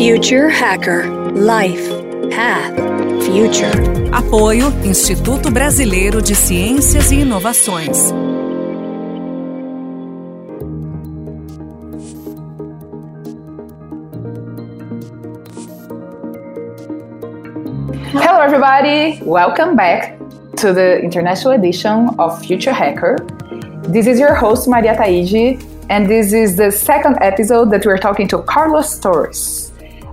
Future Hacker Life Path Future. Apoio Instituto Brasileiro de Ciências e Inovações. Hello, everybody. Welcome back to the international edition of Future Hacker. This is your host, Maria Taiji, and this is the second episode that we're talking to Carlos Torres.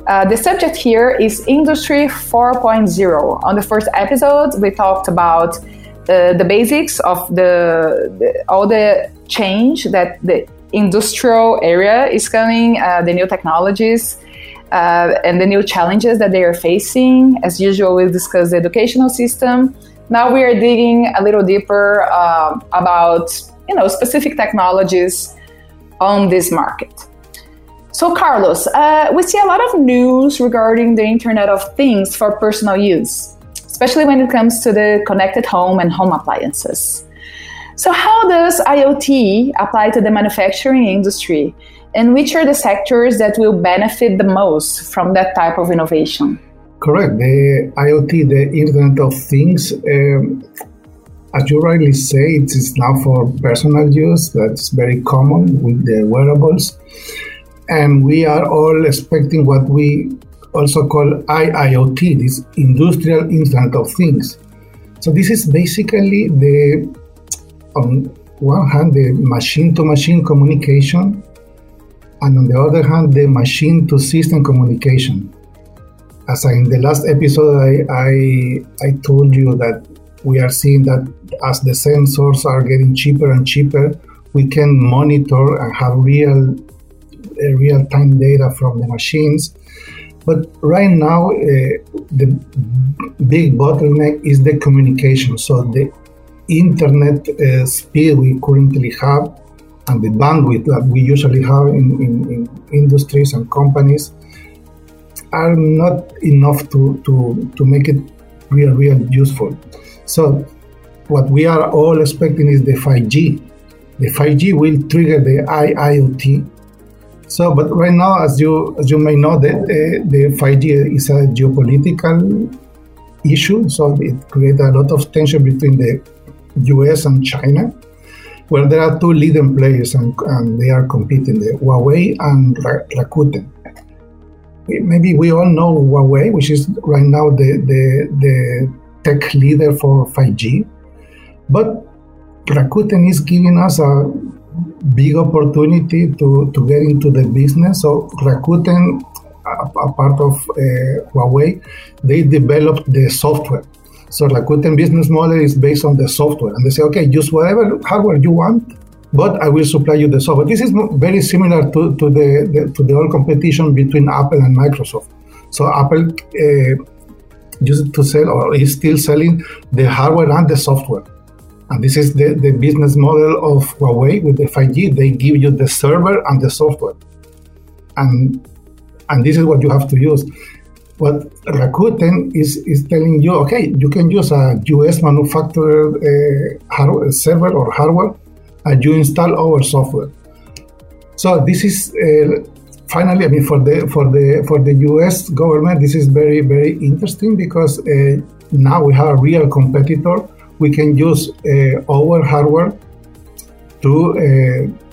Uh, the subject here is Industry 4.0. On the first episode, we talked about uh, the basics of the, the, all the change that the industrial area is coming, uh, the new technologies, uh, and the new challenges that they are facing. As usual, we discuss the educational system. Now we are digging a little deeper uh, about you know specific technologies on this market. So, Carlos, uh, we see a lot of news regarding the Internet of Things for personal use, especially when it comes to the connected home and home appliances. So, how does IoT apply to the manufacturing industry? And which are the sectors that will benefit the most from that type of innovation? Correct. The IoT, the Internet of Things, um, as you rightly say, it is now for personal use. That's very common with the wearables. And we are all expecting what we also call IIoT, this Industrial Internet of Things. So this is basically the, on one hand, the machine-to-machine communication, and on the other hand, the machine-to-system communication. As I, in the last episode, I, I, I told you that we are seeing that as the sensors are getting cheaper and cheaper, we can monitor and have real real time data from the machines. But right now, uh, the big bottleneck is the communication. So the internet uh, speed we currently have and the bandwidth that we usually have in, in, in industries and companies are not enough to, to, to make it real, real useful. So what we are all expecting is the 5G. The 5G will trigger the IIoT. So, but right now, as you as you may know, the, the, the 5G is a geopolitical issue. So it creates a lot of tension between the U.S. and China, where there are two leading players and, and they are competing: the Huawei and Rakuten. Maybe we all know Huawei, which is right now the the, the tech leader for 5G. But Rakuten is giving us a big opportunity to, to get into the business. So Rakuten, a, a part of uh, Huawei, they developed the software. So Rakuten business model is based on the software, and they say, okay, use whatever hardware you want, but I will supply you the software. This is very similar to, to the, the to the whole competition between Apple and Microsoft. So Apple uh, used to sell or is still selling the hardware and the software. And this is the, the business model of Huawei with the 5G. They give you the server and the software. And and this is what you have to use. What Rakuten is, is telling you, okay, you can use a US manufacturer uh, hardware, server or hardware, and you install our software. So this is uh, finally, I mean, for the for the for the U.S. government, this is very very interesting because uh, now we have a real competitor. We can use uh, our hardware to uh,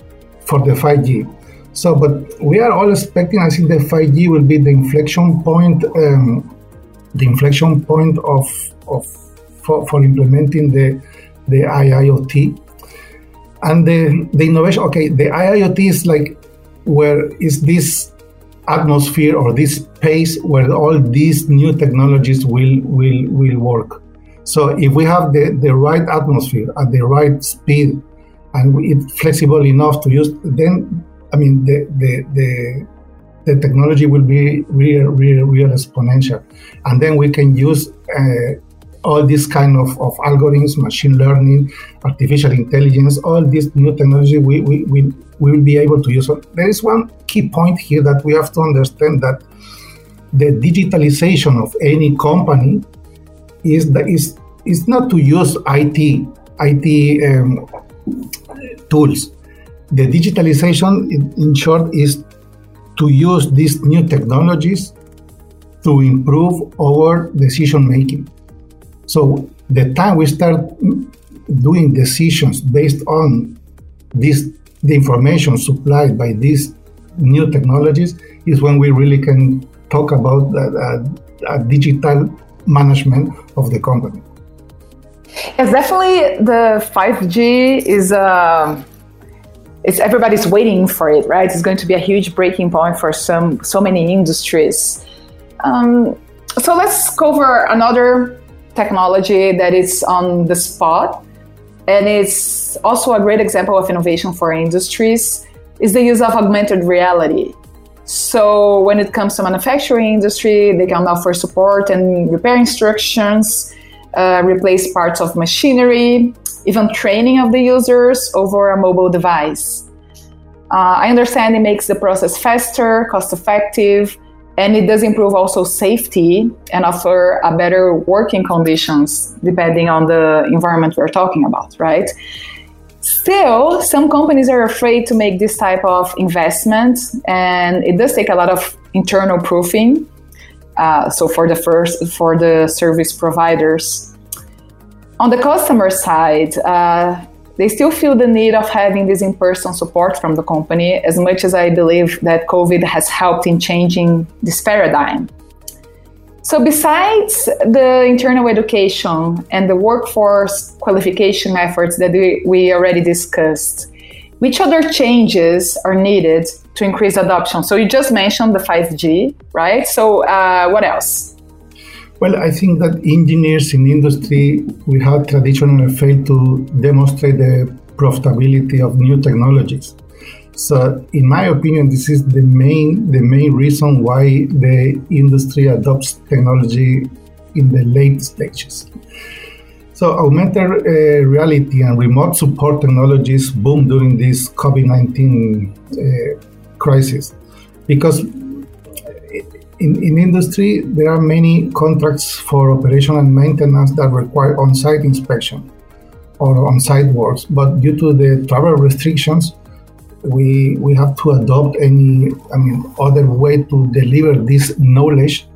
for the 5G. So, but we are all expecting. I think the 5G will be the inflection point, um, the inflection point of of for, for implementing the the IIoT and the the innovation. Okay, the IIoT is like where is this atmosphere or this space where all these new technologies will will will work. So if we have the, the right atmosphere at the right speed and it's flexible enough to use, then I mean the the the, the technology will be real, real, real exponential, and then we can use uh, all these kind of, of algorithms, machine learning, artificial intelligence, all these new technology we, we, we, we will be able to use. So there is one key point here that we have to understand that the digitalization of any company is that is is not to use IT IT um, tools. The digitalization, in, short, is to use these new technologies to improve our decision making. So the time we start doing decisions based on this the information supplied by these new technologies is when we really can talk about a, a, a digital management of the company. Yes, definitely the 5G is uh, it's everybody's waiting for it, right? It's going to be a huge breaking point for some so many industries. Um, so let's cover another technology that is on the spot, and it's also a great example of innovation for industries. Is the use of augmented reality. So when it comes to manufacturing industry, they can offer support and repair instructions, uh, replace parts of machinery, even training of the users over a mobile device. Uh, I understand it makes the process faster, cost effective, and it does improve also safety and offer a better working conditions depending on the environment we're talking about, right? Still, some companies are afraid to make this type of investment, and it does take a lot of internal proofing. Uh, so for the first, for the service providers, on the customer side, uh, they still feel the need of having this in-person support from the company. As much as I believe that COVID has helped in changing this paradigm, so, besides the internal education and the workforce qualification efforts that we, we already discussed, which other changes are needed to increase adoption? So, you just mentioned the 5G, right? So, uh, what else? Well, I think that engineers in industry we have traditionally failed to demonstrate the profitability of new technologies. So, in my opinion, this is the main the main reason why the industry adopts technology in the late stages. So, augmented uh, reality and remote support technologies boom during this COVID nineteen uh, crisis because in, in industry there are many contracts for operation and maintenance that require on-site inspection or on-site works, but due to the travel restrictions we we have to adopt any I mean other way to deliver this knowledge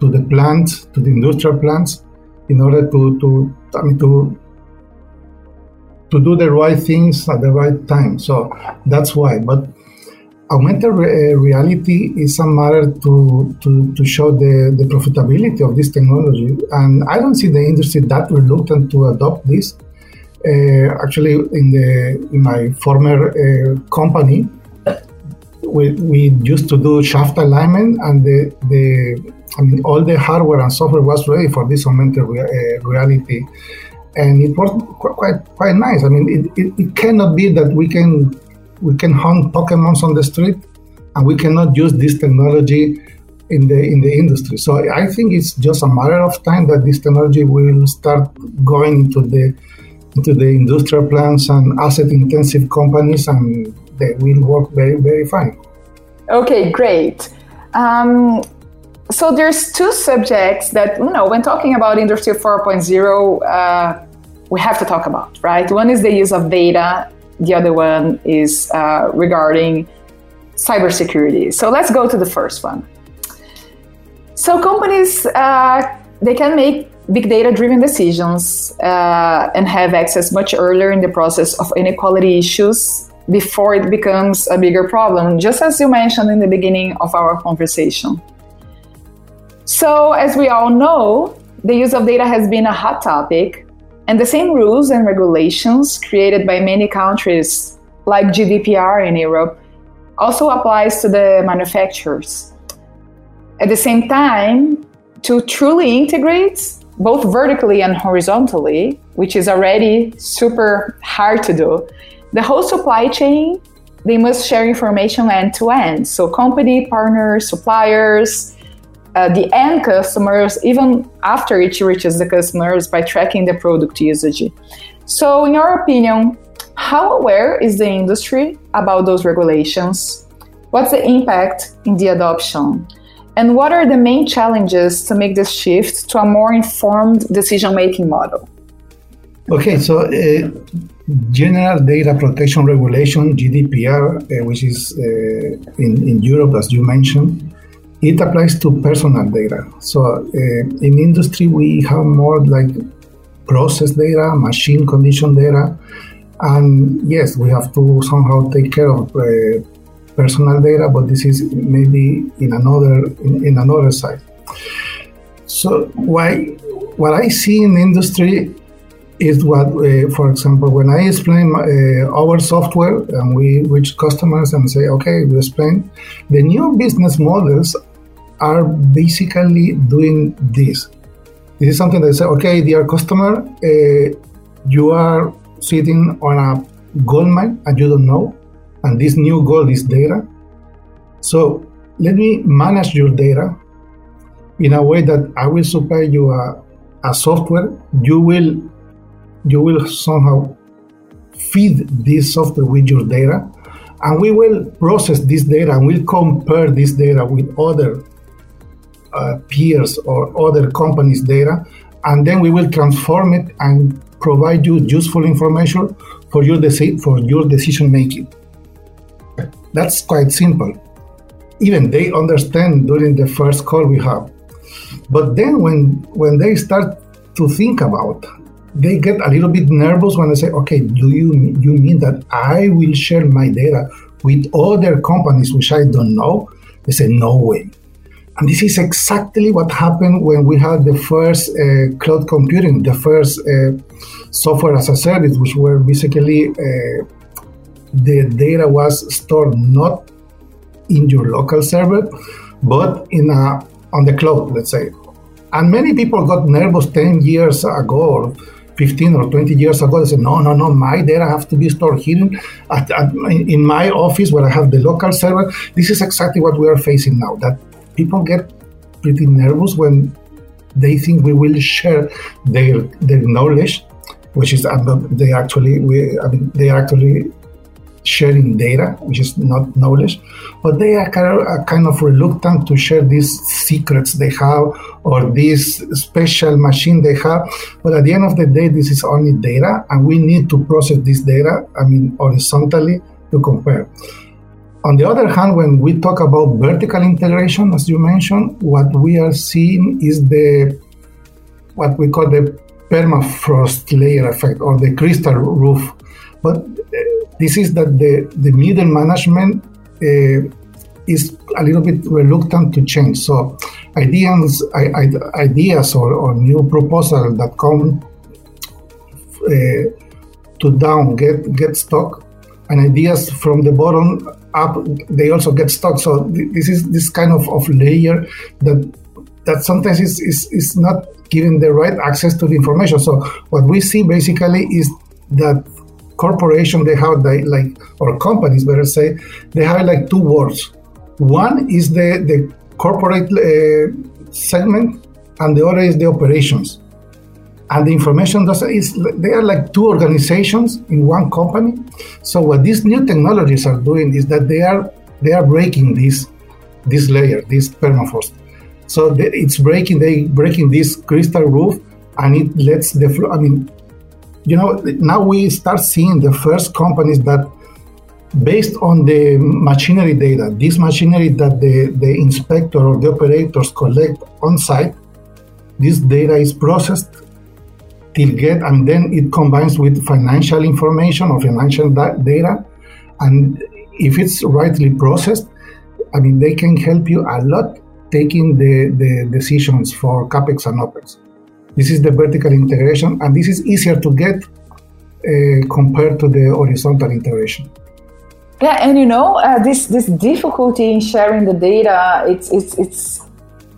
to the plants, to the industrial plants, in order to to I mean to to do the right things at the right time. So that's why. But augmented re- uh, reality is a matter to, to, to show the, the profitability of this technology. And I don't see the industry that reluctant to adopt this. Uh, actually, in the in my former uh, company, we, we used to do shaft alignment, and the the I mean all the hardware and software was ready for this augmented rea- uh, reality, and it was quite quite nice. I mean, it, it, it cannot be that we can we can hunt Pokemons on the street, and we cannot use this technology in the in the industry. So I think it's just a matter of time that this technology will start going into the into the industrial plants and asset intensive companies, and they will work very, very fine. Okay, great. Um, so there's two subjects that you know when talking about industry 4.0 uh, we have to talk about right one is the use of data the other one is uh, regarding cybersecurity so let's go to the first one so companies uh, they can make big data driven decisions uh, and have access much earlier in the process of inequality issues before it becomes a bigger problem, just as you mentioned in the beginning of our conversation. So, as we all know, the use of data has been a hot topic, and the same rules and regulations created by many countries, like GDPR in Europe, also applies to the manufacturers. At the same time, to truly integrate both vertically and horizontally, which is already super hard to do, the whole supply chain, they must share information end to end. So, company, partners, suppliers, uh, the end customers, even after it reaches the customers by tracking the product usage. So, in your opinion, how aware is the industry about those regulations? What's the impact in the adoption? And what are the main challenges to make this shift to a more informed decision making model? Okay, so uh, General Data Protection Regulation, GDPR, uh, which is uh, in, in Europe, as you mentioned, it applies to personal data. So uh, in industry, we have more like process data, machine condition data, and yes, we have to somehow take care of uh, personal data, but this is maybe in another in, in another side. So why what I see in industry is what, uh, for example, when I explain uh, our software and we reach customers and say, okay, we explain, the new business models are basically doing this. This is something they say, okay, dear customer, uh, you are sitting on a gold mine and you don't know, and this new goal is data. So let me manage your data in a way that I will supply you a, a software. You will you will somehow feed this software with your data, and we will process this data and we'll compare this data with other uh, peers or other companies' data, and then we will transform it and provide you useful information for your deci- for your decision making. That's quite simple. Even they understand during the first call we have. But then when when they start to think about they get a little bit nervous when they say, okay, do you you mean that I will share my data with other companies which I don't know? They say, no way. And this is exactly what happened when we had the first uh, cloud computing, the first uh, software as a service, which were basically uh, the data was stored not in your local server, but in a on the cloud, let's say. And many people got nervous 10 years ago or 15 or 20 years ago, they said, no, no, no, my data have to be stored here at, at, in my office where I have the local server. This is exactly what we are facing now, that people get pretty nervous when they think we will share their, their knowledge, which is, uh, they actually, we, I mean, they actually sharing data, which is not knowledge, but they are kind of reluctant to share these secrets they have or this special machine they have. But at the end of the day, this is only data, and we need to process this data, I mean, horizontally to compare. On the other hand, when we talk about vertical integration, as you mentioned, what we are seeing is the what we call the permafrost layer effect or the crystal roof. But this is that the, the middle management uh, is a little bit reluctant to change. So ideas, ideas or, or new proposals that come uh, to down get get stuck, and ideas from the bottom up they also get stuck. So this is this kind of, of layer that that sometimes is, is, is not giving the right access to the information. So what we see basically is that corporation they have like or companies better say they have like two words one is the the corporate uh, segment and the other is the operations. And the information does is they are like two organizations in one company. So what these new technologies are doing is that they are they are breaking this this layer this permafrost. So it's breaking they breaking this crystal roof and it lets the flow i mean you know, now we start seeing the first companies that, based on the machinery data, this machinery that the, the inspector or the operators collect on site, this data is processed till get, and then it combines with financial information or financial da- data. And if it's rightly processed, I mean, they can help you a lot taking the, the decisions for CAPEX and OPEX. This is the vertical integration, and this is easier to get uh, compared to the horizontal integration. Yeah, and you know uh, this this difficulty in sharing the data. It's it's it's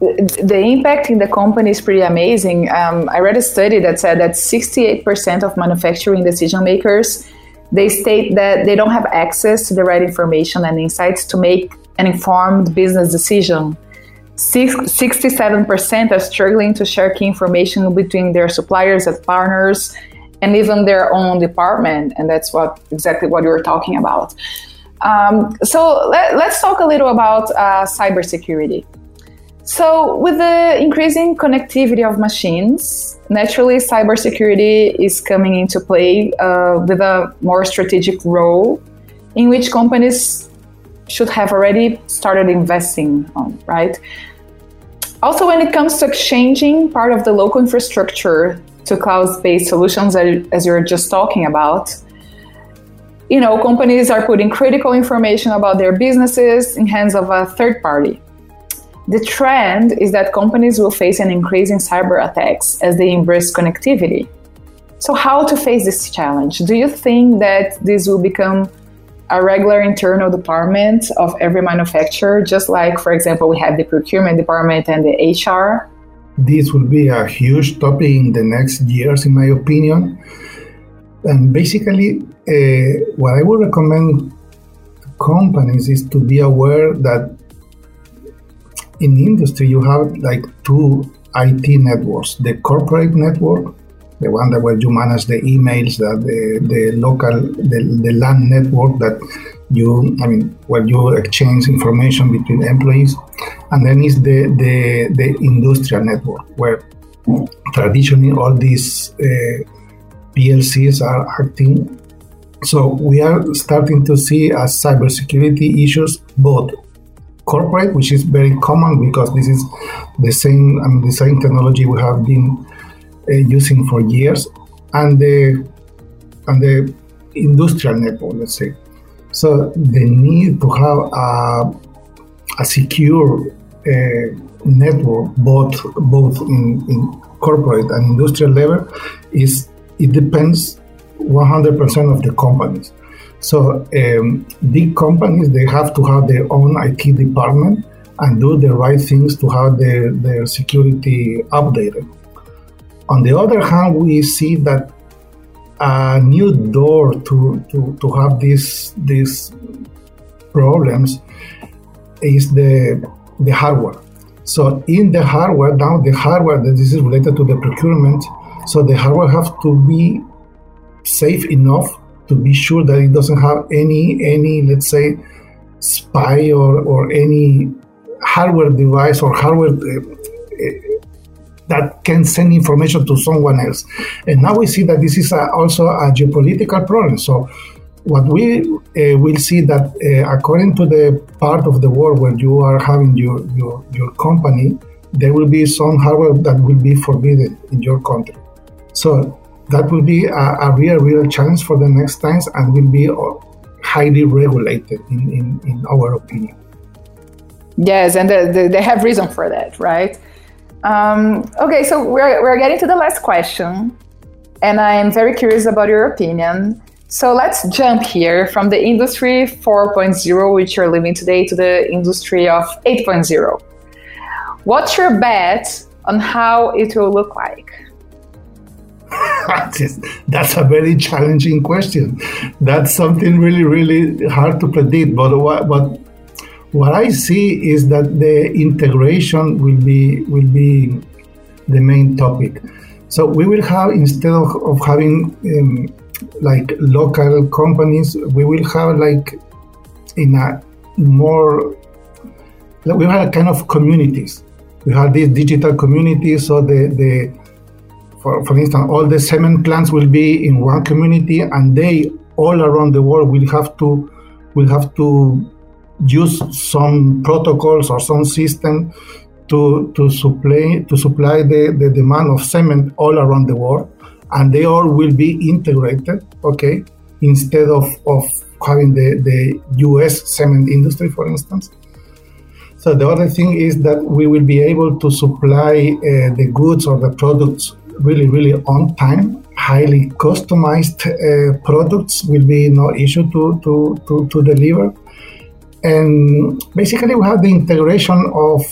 the impact in the company is pretty amazing. Um, I read a study that said that 68% of manufacturing decision makers they state that they don't have access to the right information and insights to make an informed business decision. 67% are struggling to share key information between their suppliers and partners and even their own department. And that's what exactly what you were talking about. Um, so let, us talk a little about uh, cybersecurity. So, with the increasing connectivity of machines, naturally cybersecurity is coming into play uh, with a more strategic role in which companies should have already started investing on, right? Also, when it comes to exchanging part of the local infrastructure to cloud-based solutions, as you're just talking about, you know, companies are putting critical information about their businesses in hands of a third party. The trend is that companies will face an increase in cyber attacks as they embrace connectivity. So, how to face this challenge? Do you think that this will become a regular internal department of every manufacturer, just like, for example, we have the procurement department and the HR? This will be a huge topic in the next years, in my opinion. And basically, uh, what I would recommend companies is to be aware that in industry you have like two IT networks: the corporate network, the one that where you manage the emails, that the, the local, the, the LAN network that you, I mean, where you exchange information between employees, and then is the the, the industrial network where traditionally all these uh, PLCs are acting. So we are starting to see as cybersecurity issues both corporate, which is very common because this is the same I mean, the same technology we have been uh, using for years, and the and the industrial network, let's say. So the need to have a, a secure uh, network, both both in, in corporate and industrial level, is it depends 100% of the companies. So um, big companies they have to have their own IT department and do the right things to have their, their security updated. On the other hand, we see that a new door to, to, to have these these problems is the the hardware. So in the hardware, now the hardware that this is related to the procurement, so the hardware has to be safe enough to be sure that it doesn't have any any let's say spy or, or any hardware device or hardware uh, that can send information to someone else. And now we see that this is a, also a geopolitical problem. So what we uh, will see that uh, according to the part of the world where you are having your, your, your company, there will be some hardware that will be forbidden in your country. So that will be a, a real, real challenge for the next times and will be uh, highly regulated in, in, in our opinion. Yes, and the, the, they have reason for that, right? Um, okay, so we're, we're getting to the last question, and I am very curious about your opinion. So let's jump here from the industry 4.0, which you're living today, to the industry of 8.0. What's your bet on how it will look like? That's a very challenging question. That's something really, really hard to predict. But what, what what I see is that the integration will be will be the main topic. So we will have instead of, of having um, like local companies, we will have like in a more we have a kind of communities. We have these digital communities, so the the for, for instance, all the cement plants will be in one community, and they all around the world will have to will have to use some protocols or some system to to supply to supply the, the demand of cement all around the world and they all will be integrated okay instead of, of having the, the US cement industry for instance. So the other thing is that we will be able to supply uh, the goods or the products really really on time. Highly customized uh, products will be no issue to, to, to, to deliver and basically, we have the integration of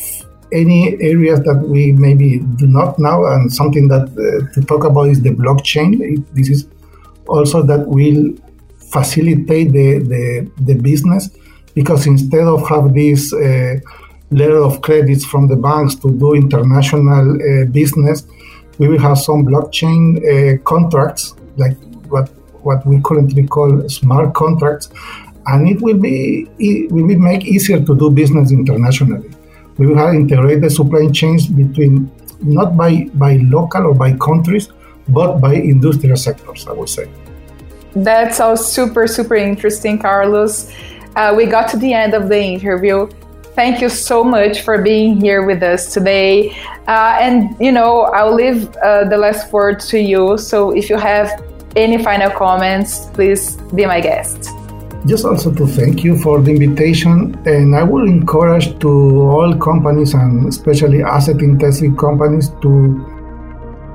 any areas that we maybe do not know, and something that uh, to talk about is the blockchain. It, this is also that will facilitate the, the, the business because instead of have this uh, letter of credits from the banks to do international uh, business, we will have some blockchain uh, contracts like what what we currently call smart contracts and it will be it will be make easier to do business internationally. we will have integrated supply chains between not by, by local or by countries, but by industrial sectors, I would say. That's all super, super interesting, Carlos. Uh, we got to the end of the interview. Thank you so much for being here with us today. Uh, and, you know, I'll leave uh, the last word to you. So if you have any final comments, please be my guest. Just also to thank you for the invitation. And I would encourage to all companies and especially asset intensive companies to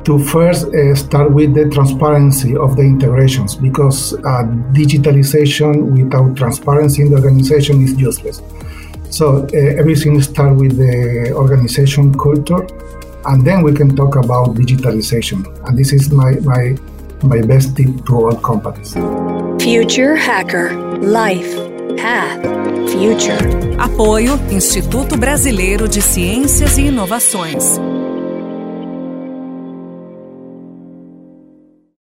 to first uh, start with the transparency of the integrations because uh, digitalization without transparency in the organization is useless. So uh, everything starts with the organization culture, and then we can talk about digitalization. And this is my, my, my best tip to all companies. Future Hacker Life Path Future. Apoio Instituto Brasileiro de Ciências e Inovações.